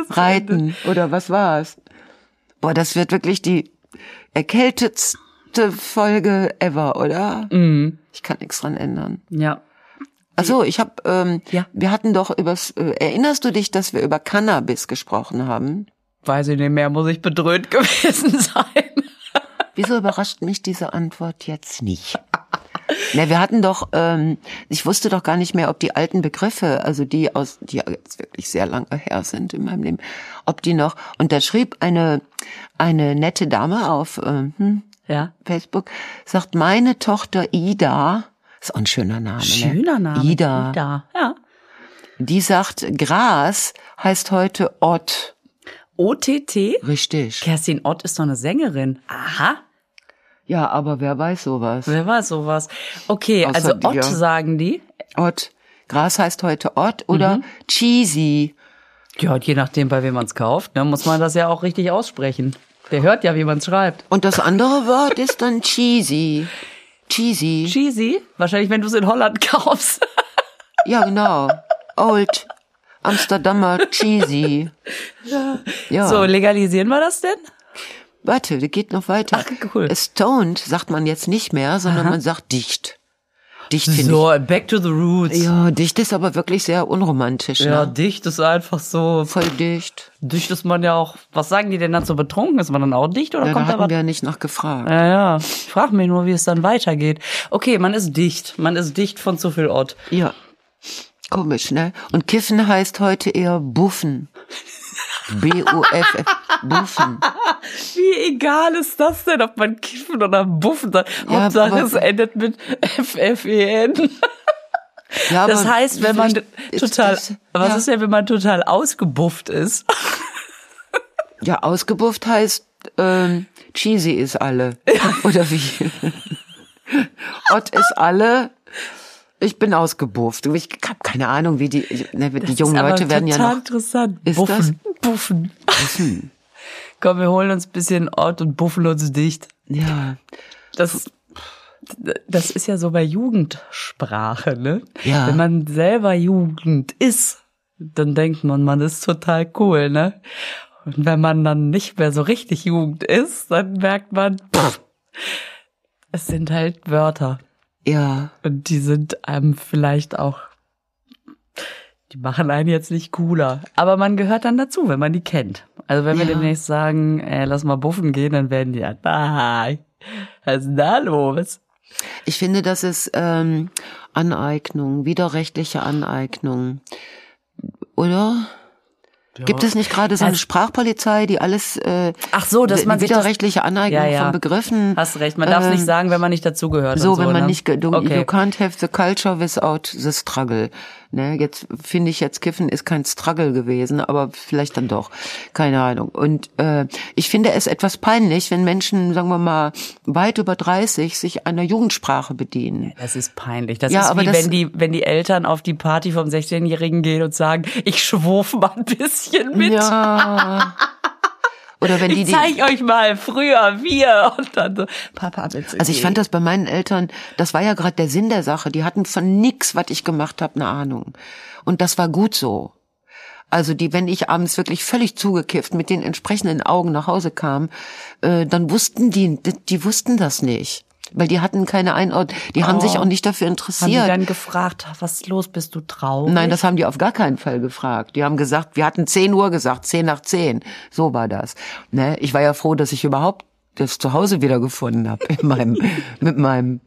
A: Reiten oder was war's? Boah, das wird wirklich die erkältetste Folge ever, oder?
B: Mhm.
A: Ich kann nichts dran ändern.
B: Ja.
A: Ach so, ich habe, ähm,
B: Ja.
A: wir hatten doch übers, äh, erinnerst du dich, dass wir über Cannabis gesprochen haben?
B: Weiß ich nicht mehr, muss ich bedröhnt gewesen sein.
A: Wieso überrascht mich diese Antwort jetzt nicht? Na, wir hatten doch, ähm, ich wusste doch gar nicht mehr, ob die alten Begriffe, also die aus, die jetzt wirklich sehr lange her sind in meinem Leben, ob die noch, und da schrieb eine, eine nette Dame auf ähm, hm,
B: Ja.
A: Facebook, sagt, meine Tochter Ida, ist auch ein schöner Name,
B: Schöner
A: ne?
B: Name.
A: Ida,
B: Ida. Ja.
A: die sagt, Gras heißt heute Ott.
B: OTT?
A: Richtig.
B: Kerstin Ott ist doch eine Sängerin. Aha.
A: Ja, aber wer weiß sowas?
B: Wer weiß sowas? Okay,
A: Außer
B: also
A: dir.
B: Ott sagen die.
A: Ott. Gras heißt heute Ott oder Cheesy.
B: Ja, je nachdem, bei wem man es kauft, ne, muss man das ja auch richtig aussprechen. Der hört ja, wie man es schreibt.
A: Und das andere Wort ist dann cheesy. Cheesy.
B: Cheesy? Wahrscheinlich, wenn du es in Holland kaufst.
A: Ja, genau. Old Amsterdamer cheesy. Ja.
B: So, legalisieren wir das denn?
A: Warte, der geht noch weiter.
B: Ach, cool.
A: Stoned sagt man jetzt nicht mehr, sondern man sagt dicht. Dicht finde
B: So, back to the roots.
A: ich. Ja, dicht ist aber wirklich sehr unromantisch.
B: Ja,
A: Ne?
B: dicht ist einfach so.
A: Voll dicht.
B: Dicht ist man ja auch. Was sagen die denn dann so betrunken? Ist man dann auch dicht oder
A: Ja,
B: kommt da
A: hatten wir ja nicht nach gefragt.
B: Ja, ja. Ich frage mich nur, wie es dann weitergeht. Okay, man ist dicht. Man ist dicht von zu viel Ort.
A: Ja. Komisch, ne? Und Kiffen heißt heute eher Buffen. B-U-F-F. Buffen.
B: Wie egal ist das denn, ob man kiffen oder buffen sagt?
A: Ja,
B: Hauptsache es endet mit F-F-E-N.
A: Ja,
B: Das heißt, wenn man total,
A: das-
B: was
A: ja.
B: ist denn, wenn man total ausgebufft ist?
A: Ja, ausgebufft heißt, ähm, cheesy ist alle. Oder wie? Ott ist alle. Ich bin ausgebufft. Ich habe keine Ahnung, wie die, ne, die jungen Leute werden ja noch.
B: interessant.
A: Ist
B: buffen, buffen. Komm, wir holen uns ein bisschen Ort und buffen uns dicht.
A: Ja,
B: Das, das ist ja so bei Jugendsprache, ne?
A: Ja.
B: Wenn man selber Jugend ist, dann denkt man, man ist total cool, ne? Und wenn man dann nicht mehr so richtig Jugend ist, dann merkt man, pff, es sind halt Wörter.
A: ja,
B: Und die sind einem vielleicht auch, die machen einen jetzt nicht cooler. Aber man gehört dann dazu, wenn man die kennt. Also wenn wir
A: Ja.
B: demnächst sagen, ey, lass mal buffen gehen, dann werden die, ja, nein, was ist denn da los?
A: ich finde, das ist ähm, Aneignung, widerrechtliche Aneignung, oder? Gibt es nicht gerade so eine Sprachpolizei, die alles äh,
B: Ach so, dass
A: die
B: man
A: widerrechtliche Aneignung
B: Ja, ja.
A: von Begriffen?
B: Hast recht, man darf
A: ähm,
B: nicht sagen, wenn man nicht dazugehört.
A: So,
B: so
A: wenn man
B: ne?
A: nicht, du,
B: okay.
A: you can't have the culture without the struggle. Ne, jetzt finde ich jetzt Kiffen ist kein Struggle gewesen, aber vielleicht dann doch, keine Ahnung. Und äh, ich finde es etwas peinlich, wenn Menschen, sagen wir mal, weit über 30 sich einer Jugendsprache bedienen.
B: Das ist peinlich. Das
A: Ja,
B: ist
A: aber
B: wie wenn die, wenn die Eltern auf die Party vom 16-Jährigen gehen und sagen, ich schwurf mal ein bisschen mit.
A: Ja. Oder wenn die,
B: Ich
A: die
B: zeig euch mal früher wir und dann so Papa bitte.
A: Also ich fand das bei meinen Eltern, das war ja gerade der Sinn der Sache. Die hatten von nix, was ich gemacht habe, eine Ahnung. Und das war gut so. Also die, wenn ich abends wirklich völlig zugekifft mit den entsprechenden Augen nach Hause kam, äh, dann wussten die, die, die wussten das nicht. Weil die hatten keine Einordnung, die haben sich auch nicht dafür
B: haben die
A: interessiert.
B: dann gefragt, was ist los, bist du traurig?
A: Nein, das haben die auf gar keinen Fall gefragt. Die haben gesagt, wir hatten 10 Uhr gesagt, 10 nach 10. So war das. Ne? Ich war ja froh, dass ich überhaupt das zu Hause wiedergefunden habe in meinem, mit meinem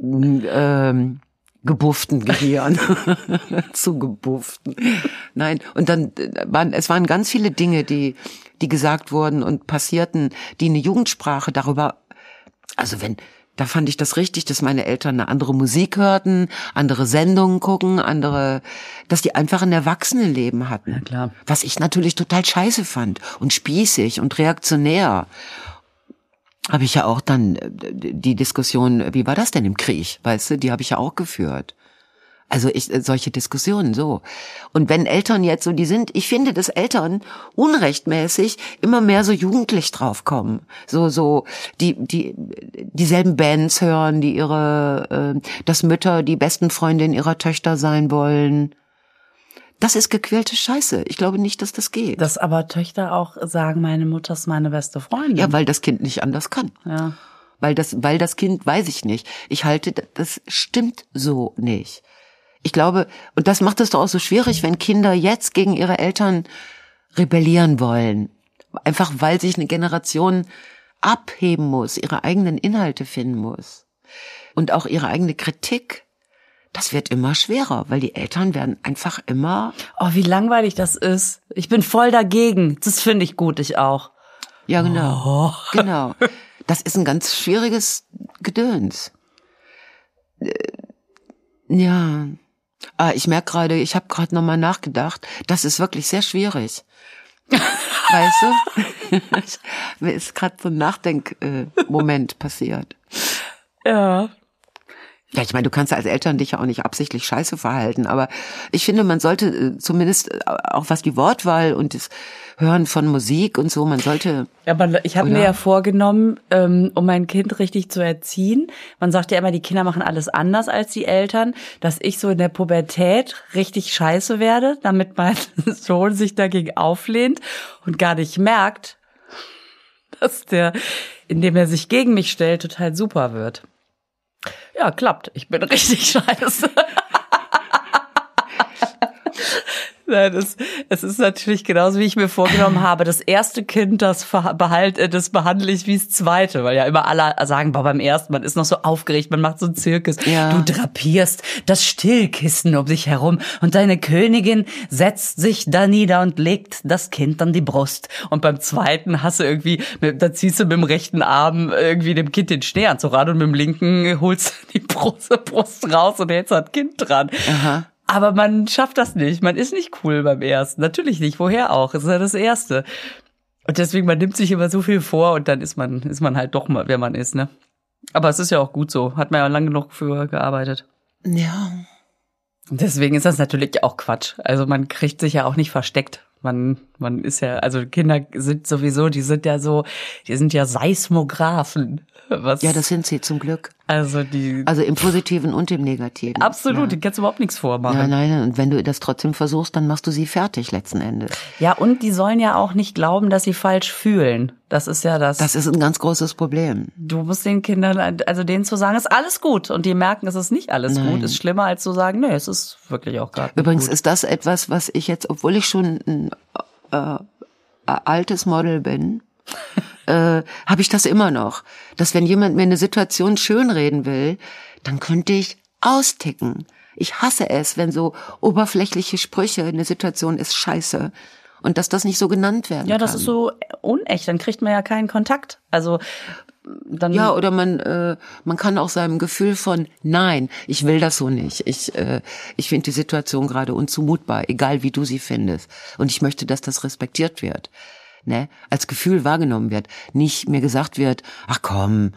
A: ähm, gebufften Gehirn. zu gebufften. Nein, und dann äh, waren, es waren ganz viele Dinge, die, die gesagt wurden und passierten, die eine Jugendsprache darüber, also wenn, da fand ich das richtig, dass meine Eltern eine andere Musik hörten, andere Sendungen gucken, andere, dass die einfach ein Erwachsenenleben hatten.
B: Ja, klar.
A: Was ich natürlich total scheiße fand und spießig und reaktionär. Habe ich ja auch dann äh, die Diskussion, wie war das denn im Krieg, weißt du, die habe ich ja auch geführt. Also ich, äh, solche Diskussionen so. Und wenn Eltern jetzt so, die sind, ich finde, dass Eltern unrechtmäßig immer mehr so jugendlich draufkommen. So, so, die, die, dieselben Bands hören, die ihre, äh, dass Mütter die besten Freundinnen ihrer Töchter sein wollen. Das ist gequälte Scheiße. Ich glaube nicht, dass das geht.
B: Dass aber Töchter auch sagen, meine Mutter ist meine beste Freundin.
A: ja, weil das Kind nicht anders kann.
B: ja.
A: Weil das, weil das Kind weiß ich nicht. Ich halte, das stimmt so nicht. Ich glaube, und das macht es doch auch so schwierig, wenn Kinder jetzt gegen ihre Eltern rebellieren wollen. Einfach weil sich eine Generation abheben muss, ihre eigenen Inhalte finden muss. Und auch ihre eigene Kritik. Das wird immer schwerer, weil die Eltern werden einfach immer,
B: Oh, wie langweilig das ist. Ich bin voll dagegen. Das finde ich gut, ich auch.
A: ja genau, genau. Das ist ein ganz schwieriges Gedöns. Äh, Ja, ah, ich merke gerade, ich habe gerade nochmal nachgedacht. Das ist wirklich sehr schwierig. weißt du? Mir ist gerade so ein Nachdenkmoment passiert.
B: Ja.
A: Ja, ich meine, du kannst als Eltern dich ja auch nicht absichtlich scheiße verhalten, aber ich finde, man sollte äh, zumindest äh, auch was die Wortwahl und das Hören von Musik und so, man sollte
B: Aber ich habe mir ja vorgenommen, ähm, um mein Kind richtig zu erziehen. Man sagt ja immer, die Kinder machen alles anders als die Eltern, dass ich so in der Pubertät richtig scheiße werde, damit mein Sohn sich dagegen auflehnt und gar nicht merkt, dass der, indem er sich gegen mich stellt, total super wird. Ja, klappt. Ich bin richtig scheiße. Nein, das, es ist natürlich genauso, wie ich mir vorgenommen habe. Das erste Kind, das ver- behalt, äh, das behandle ich wie das zweite, weil ja immer alle sagen, boah, beim ersten, man ist noch so aufgeregt, man macht so einen Zirkus.
A: Ja.
B: Du drapierst das Stillkissen um dich herum und deine Königin setzt sich da nieder und legt das Kind an die Brust. Und beim zweiten hast du irgendwie, da ziehst du mit dem rechten Arm irgendwie dem Kind den Schneeanzug an und mit dem linken holst du die Brust, Brust raus und hältst das Kind dran.
A: Aha.
B: Aber man schafft das nicht. Man ist nicht cool beim ersten. Natürlich nicht. Woher auch? Es ist ja das erste. Und deswegen, man nimmt sich immer so viel vor und dann ist man, ist man halt doch mal, wer man ist, ne? Aber es ist ja auch gut so. Hat man ja lange genug für gearbeitet.
A: ja.
B: Und deswegen ist das natürlich auch Quatsch. Also man kriegt sich ja auch nicht versteckt. Man, man ist ja, also Kinder sind sowieso, die sind ja so, die sind ja Seismographen. Was,
A: Ja, das sind sie zum Glück.
B: also die,
A: Also im Positiven und im Negativen.
B: absolut,
A: Ja.
B: die kannst du überhaupt nichts vormachen.
A: Ja, nein, und wenn du das trotzdem versuchst, dann machst du sie fertig letzten Endes.
B: Ja, und die sollen ja auch nicht glauben, dass sie falsch fühlen. Das ist ja das.
A: Das ist ein ganz großes Problem.
B: du musst den Kindern, also denen zu sagen, ist alles gut. Und die merken, es ist nicht alles
A: Nein.
B: gut. Ist schlimmer, als zu sagen, nee, es ist wirklich auch gerade
A: Übrigens
B: gut.
A: ist das etwas, was ich jetzt, obwohl ich schon äh, äh, altes Model bin, äh, habe ich das immer noch. Dass wenn jemand mir eine Situation schönreden will, dann könnte ich austicken. Ich hasse es, wenn so oberflächliche Sprüche, eine Situation ist scheiße. Und dass das nicht so genannt werden
B: Ja,
A: kann.
B: das ist so unecht. Dann kriegt man ja keinen Kontakt. Also dann
A: Ja, oder man, äh, man kann auch seinem Gefühl von Nein, ich will das so nicht. Ich, äh, ich finde die Situation gerade unzumutbar, egal wie du sie findest. Und ich möchte, dass das respektiert wird. Ne? Als Gefühl wahrgenommen wird. Nicht mir gesagt wird, ach komm,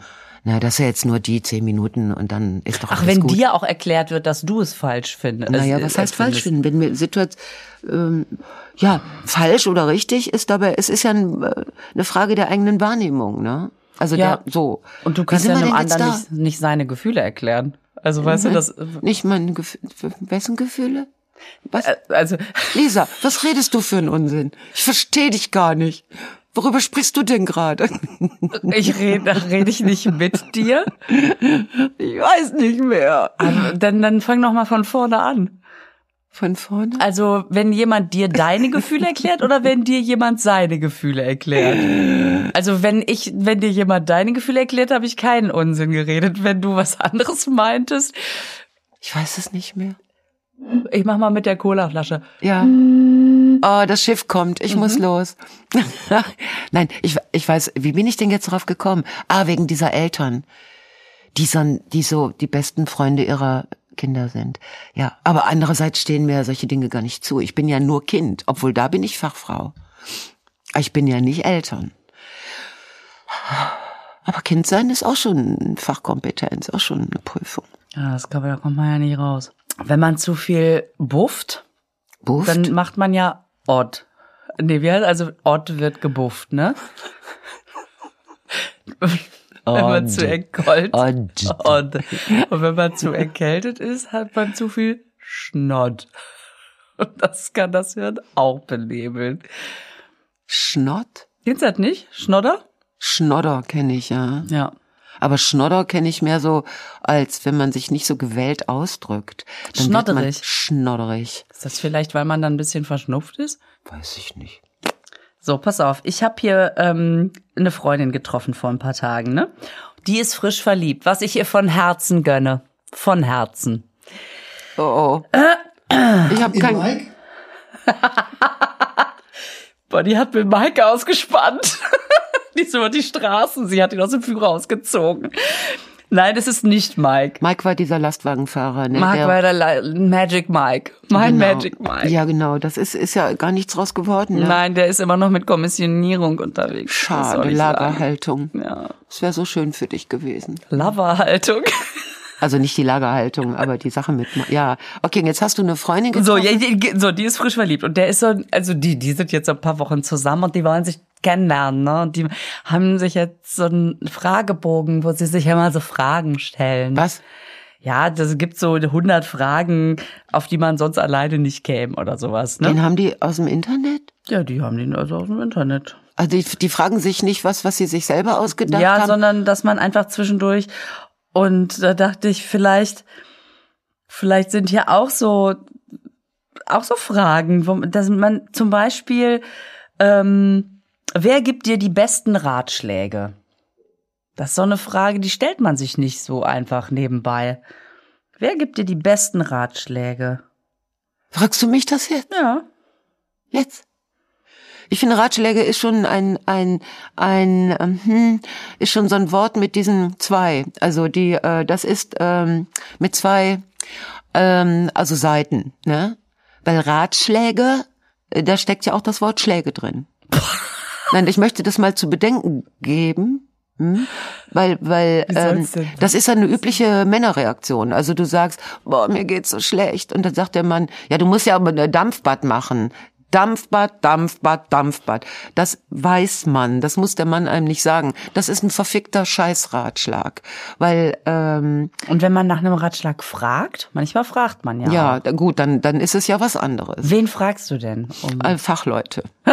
A: na, das ist ja jetzt nur die zehn Minuten und dann ist doch
B: Ach,
A: alles
B: wenn
A: gut.
B: dir auch erklärt wird, dass du es falsch findest.
A: Naja, was heißt falsch finden? Wenn mir Situation, ähm, ja, falsch oder richtig ist dabei, es ist ja ein, äh, eine Frage der eigenen Wahrnehmung, ne? Also
B: Ja.
A: der, so.
B: Und du kannst ja einem anderen nicht, nicht seine Gefühle erklären. Also weißt du, das,
A: Nicht meine Gefühle. Wessen Gefühle? Was?
B: äh, also,
A: Lisa, was redest du für einen Unsinn? Ich verstehe dich gar nicht. Worüber sprichst du denn gerade?
B: ich rede, rede ich nicht mit dir.
A: Ich weiß nicht mehr.
B: Aber dann, dann fang noch mal von vorne an.
A: Von vorne?
B: Also, wenn jemand dir deine Gefühle erklärt oder wenn dir jemand seine Gefühle erklärt? Also, wenn ich, wenn dir jemand deine Gefühle erklärt, habe ich keinen Unsinn geredet. Wenn du was anderes meintest,
A: Ich weiß es nicht mehr.
B: Ich mach mal mit der Colaflasche.
A: Ja. Oh, das Schiff kommt. Ich muss los. Nein, ich, ich weiß, wie bin ich denn jetzt drauf gekommen? Ah, wegen dieser Eltern, die so, die so die besten Freunde ihrer Kinder sind. Ja, aber andererseits stehen mir solche Dinge gar nicht zu. Ich bin ja nur Kind, obwohl da bin ich Fachfrau. Ich bin ja nicht Eltern. Aber Kind sein ist auch schon Fachkompetenz, auch schon eine Prüfung.
B: Ja, das kann man, da kommt man ja nicht raus. Wenn man zu viel bufft,
A: Bufft?
B: dann macht man ja Odd. Nee, heißt, also Odd wird gebufft, ne? wenn man zu erkältet,
A: Odd.
B: Odd. Und wenn man zu erkältet ist, hat man zu viel Schnott. Und das kann das Hirn auch benebeln.
A: Schnott?
B: Kennst du das nicht? Schnodder?
A: Schnodder kenne ich, ja.
B: Ja.
A: Aber Schnodder kenne ich mehr so, als wenn man sich nicht so gewählt ausdrückt. Dann
B: Schnodderig.
A: Schnodderig.
B: Ist das vielleicht, weil man dann ein bisschen verschnupft ist?
A: Weiß ich nicht.
B: So, pass auf. Ich habe hier ähm, eine Freundin getroffen vor ein paar Tagen, ne? Die ist frisch verliebt, was ich ihr von Herzen gönne. Von Herzen.
A: Oh, oh. Ich habe
C: In
A: kein...
C: Mike?
B: Boah, die hat mit Mike ausgespannt. die ist über die Straßen. Sie hat ihn aus dem Führer ausgezogen. Nein, das ist nicht Mike.
A: Mike war dieser Lastwagenfahrer, ne?
B: Mike
A: der-
B: war der La- Magic Mike. Mein
A: Genau.
B: Magic Mike.
A: Ja, genau. Das ist, ist ja gar nichts draus geworden. Ne?
B: Nein, der ist immer noch mit Kommissionierung unterwegs.
A: Schade,
B: sagen?
A: Lagerhaltung.
B: Ja.
A: Es wäre so schön für dich gewesen.
B: Loverhaltung.
A: Also nicht die Lagerhaltung, aber die Sache mit. Ja, okay, jetzt hast du eine Freundin getroffen.
B: So, ja, die, so, die ist frisch verliebt und der ist so, also die, die sind jetzt ein paar Wochen zusammen und die wollen sich kennenlernen, ne? Und die haben sich jetzt so einen Fragebogen, wo sie sich immer so Fragen stellen.
A: Was?
B: Ja, das gibt so 100 Fragen, auf die man sonst alleine nicht käme oder sowas, ne?
A: Den haben die aus dem Internet?
B: Ja, die haben den also aus dem Internet.
A: Also die, die fragen sich nicht was, was sie sich selber ausgedacht
B: ja,
A: haben.
B: sondern dass man einfach zwischendurch und da dachte ich vielleicht vielleicht sind hier auch so auch so Fragen, wo dass man zum Beispiel ähm, wer gibt dir die besten Ratschläge? Das ist so eine Frage, die stellt man sich nicht so einfach nebenbei. Wer gibt dir die besten Ratschläge?
A: Fragst du mich das jetzt?
B: Ja.
A: Jetzt? Ich finde, Ratschläge ist schon ein, ein, ein, ähm, hm, ist schon so ein Wort mit diesen zwei. Also die, äh, das ist ähm, mit zwei, ähm, also Seiten, ne? Weil Ratschläge, äh, da steckt ja auch das Wort Schläge drin. Nein, ich möchte das mal zu bedenken geben. Hm? Weil, weil ähm, das ist eine übliche Männerreaktion. Also du sagst, boah, mir geht's so schlecht. Und dann sagt der Mann, ja, du musst ja aber ein Dampfbad machen. Dampfbad, Dampfbad, Dampfbad. Das weiß man. Das muss der Mann einem nicht sagen. Das ist ein verfickter Scheißratschlag. Weil, ähm,
B: Und wenn man nach einem Ratschlag fragt, manchmal fragt man ja.
A: ja, gut, dann, dann ist es ja was anderes.
B: Wen fragst du denn? Um
A: Äh, Fachleute.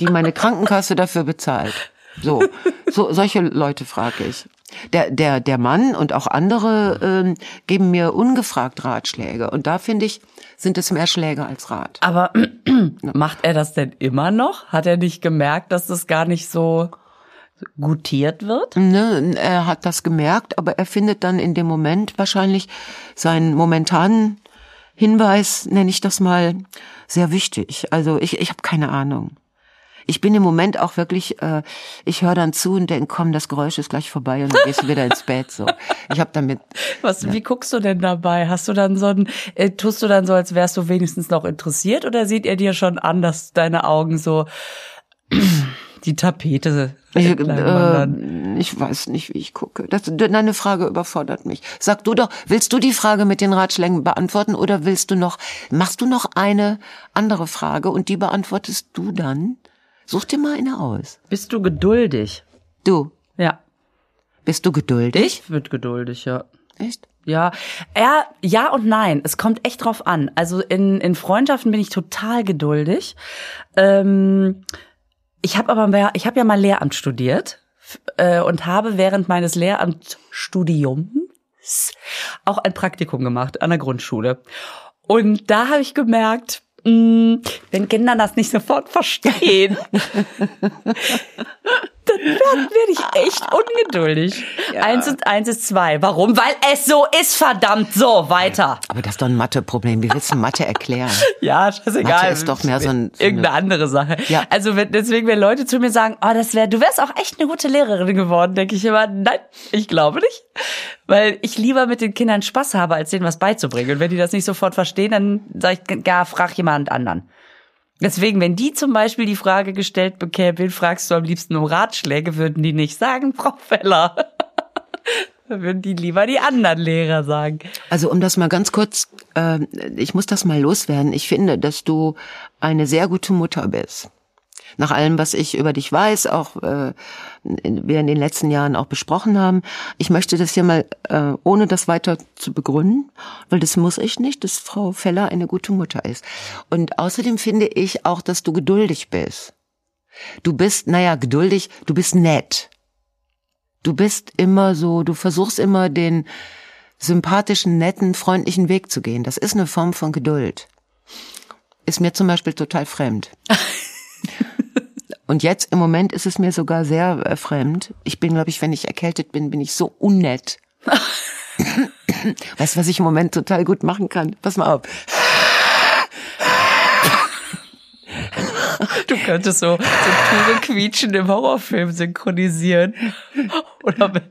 A: die meine Krankenkasse dafür bezahlt. So, so solche Leute frage ich. Der, der, der Mann und auch andere ähm, geben mir ungefragt Ratschläge. Und da finde ich, sind es mehr Schläge als Rat.
B: Aber macht er das denn immer noch? Hat er nicht gemerkt, dass das gar nicht so gutiert wird?
A: Ne, er hat das gemerkt, aber er findet dann in dem Moment wahrscheinlich seinen momentanen Hinweis, nenne ich das mal, sehr wichtig. Also ich, ich habe keine Ahnung. Ich bin im Moment auch wirklich, äh, ich höre dann zu und denke, komm, das Geräusch ist gleich vorbei und dann gehst du wieder ins Bett. So, ich habe damit,
B: Was, Wie guckst du denn dabei? Hast du dann so ein, äh, tust du dann so, als wärst du wenigstens noch interessiert oder sieht er dir schon an, dass deine Augen so die Tapete
A: ich, äh, ich weiß nicht, wie ich gucke. Das, deine Frage überfordert mich. Sag du doch, willst du die Frage mit den Ratschlägen beantworten oder willst du noch, machst du noch eine andere Frage und die beantwortest du dann? Such dir mal eine aus.
B: Bist du geduldig?
A: Du,
B: Ja.
A: bist du geduldig?
B: Ich wird geduldig, ja.
A: Echt?
B: Ja, ja, ja und nein. Es kommt echt drauf an. Also in, in Freundschaften bin ich total geduldig. Ähm, ich habe aber mehr, ich habe ja mal Lehramt studiert äh, und habe während meines Lehramtsstudiums auch ein Praktikum gemacht an der Grundschule. Und da habe ich gemerkt, wenn Kinder das nicht sofort verstehen, werde werd ich echt ungeduldig. Eins und eins ist zwei. Warum? Weil es so ist, verdammt so. Weiter.
A: Aber das ist doch ein Mathe-Problem. Wie willst du Mathe erklären?
B: Ja, scheißegal.
A: Mathe ist doch mehr so, ein, so
B: Irgendeine andere Sache.
A: Ja.
B: Also wenn, deswegen, wenn Leute zu mir sagen, oh, das wäre, du wärst auch echt eine gute Lehrerin geworden, denke ich immer, nein, ich glaube nicht. Weil ich lieber mit den Kindern Spaß habe, als denen was beizubringen. Und wenn die das nicht sofort verstehen, dann sage ich, ja, frag jemand anderen. Deswegen, wenn die zum Beispiel die Frage gestellt bekämen, fragst du am liebsten um Ratschläge, würden die nicht sagen, Frau Feller. Würden die lieber die anderen Lehrer sagen.
A: Also um das mal ganz kurz, äh, ich muss das mal loswerden. Ich finde, dass du eine sehr gute Mutter bist. Nach allem, was ich über dich weiß, auch äh, wir in den letzten Jahren auch besprochen haben. Ich möchte das hier mal, äh, ohne das weiter zu begründen, weil das muss ich nicht, dass Frau Feller eine gute Mutter ist. Und außerdem finde ich auch, dass du geduldig bist. Du bist, naja, geduldig, du bist nett. Du bist immer so, du versuchst immer den sympathischen, netten, freundlichen Weg zu gehen. Das ist eine Form von Geduld. Ist mir zum Beispiel total fremd. Und jetzt im Moment ist es mir sogar sehr äh, fremd. Ich bin, glaube ich, wenn ich erkältet bin, bin ich so unnett. weißt du, was ich im Moment total gut machen kann? Pass mal auf.
B: Du könntest so, so pure Quietschen im Horrorfilm synchronisieren. Oder mit,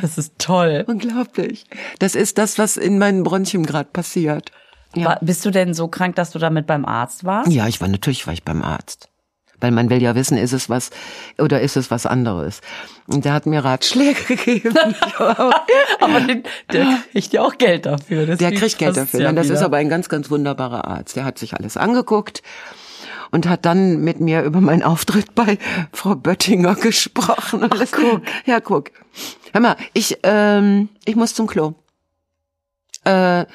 B: das ist toll.
A: Unglaublich. Das ist das, was in meinen Bronchien gerade passiert. Ja.
B: War, bist du denn so krank, dass du damit beim Arzt warst?
A: Ja, ich war natürlich war ich beim Arzt. Weil man will ja wissen, ist es was oder ist es was anderes. Und der hat mir Ratschläge gegeben.
B: aber den, der kriegt ja auch Geld dafür.
A: Der
B: Deswegen
A: kriegt Geld dafür.
B: Ja
A: das ist
B: wieder.
A: aber ein ganz, ganz wunderbarer Arzt. Der hat sich alles angeguckt und hat dann mit mir über meinen Auftritt bei Frau Böttinger gesprochen. Ach, guck. Ja, guck. Hör mal, ich, ähm, ich muss zum Klo. Äh,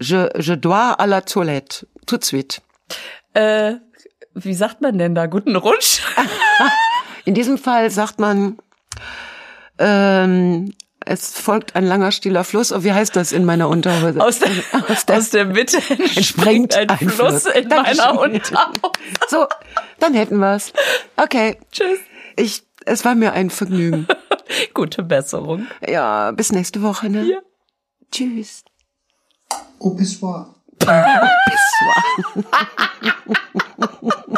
A: je, je dois à la toilette. Tout de suite.
B: Äh, wie sagt man denn da? Guten Rutsch?
A: In diesem Fall sagt man, ähm, es folgt ein langer stiller Fluss. Oh, wie heißt das in meiner Unterhose?
B: Aus der, aus der, aus der Mitte entspringt ein,
A: ein
B: Fluss,
A: Fluss.
B: in meiner
A: Dankeschön.
B: Unterhose.
A: So, dann hätten wir's. Okay.
B: Tschüss.
A: Ich, es war mir ein Vergnügen.
B: Gute Besserung.
A: Ja, bis nächste Woche, ne?
B: Ja.
A: Tschüss.
C: Au pissoir.
A: Pessoal.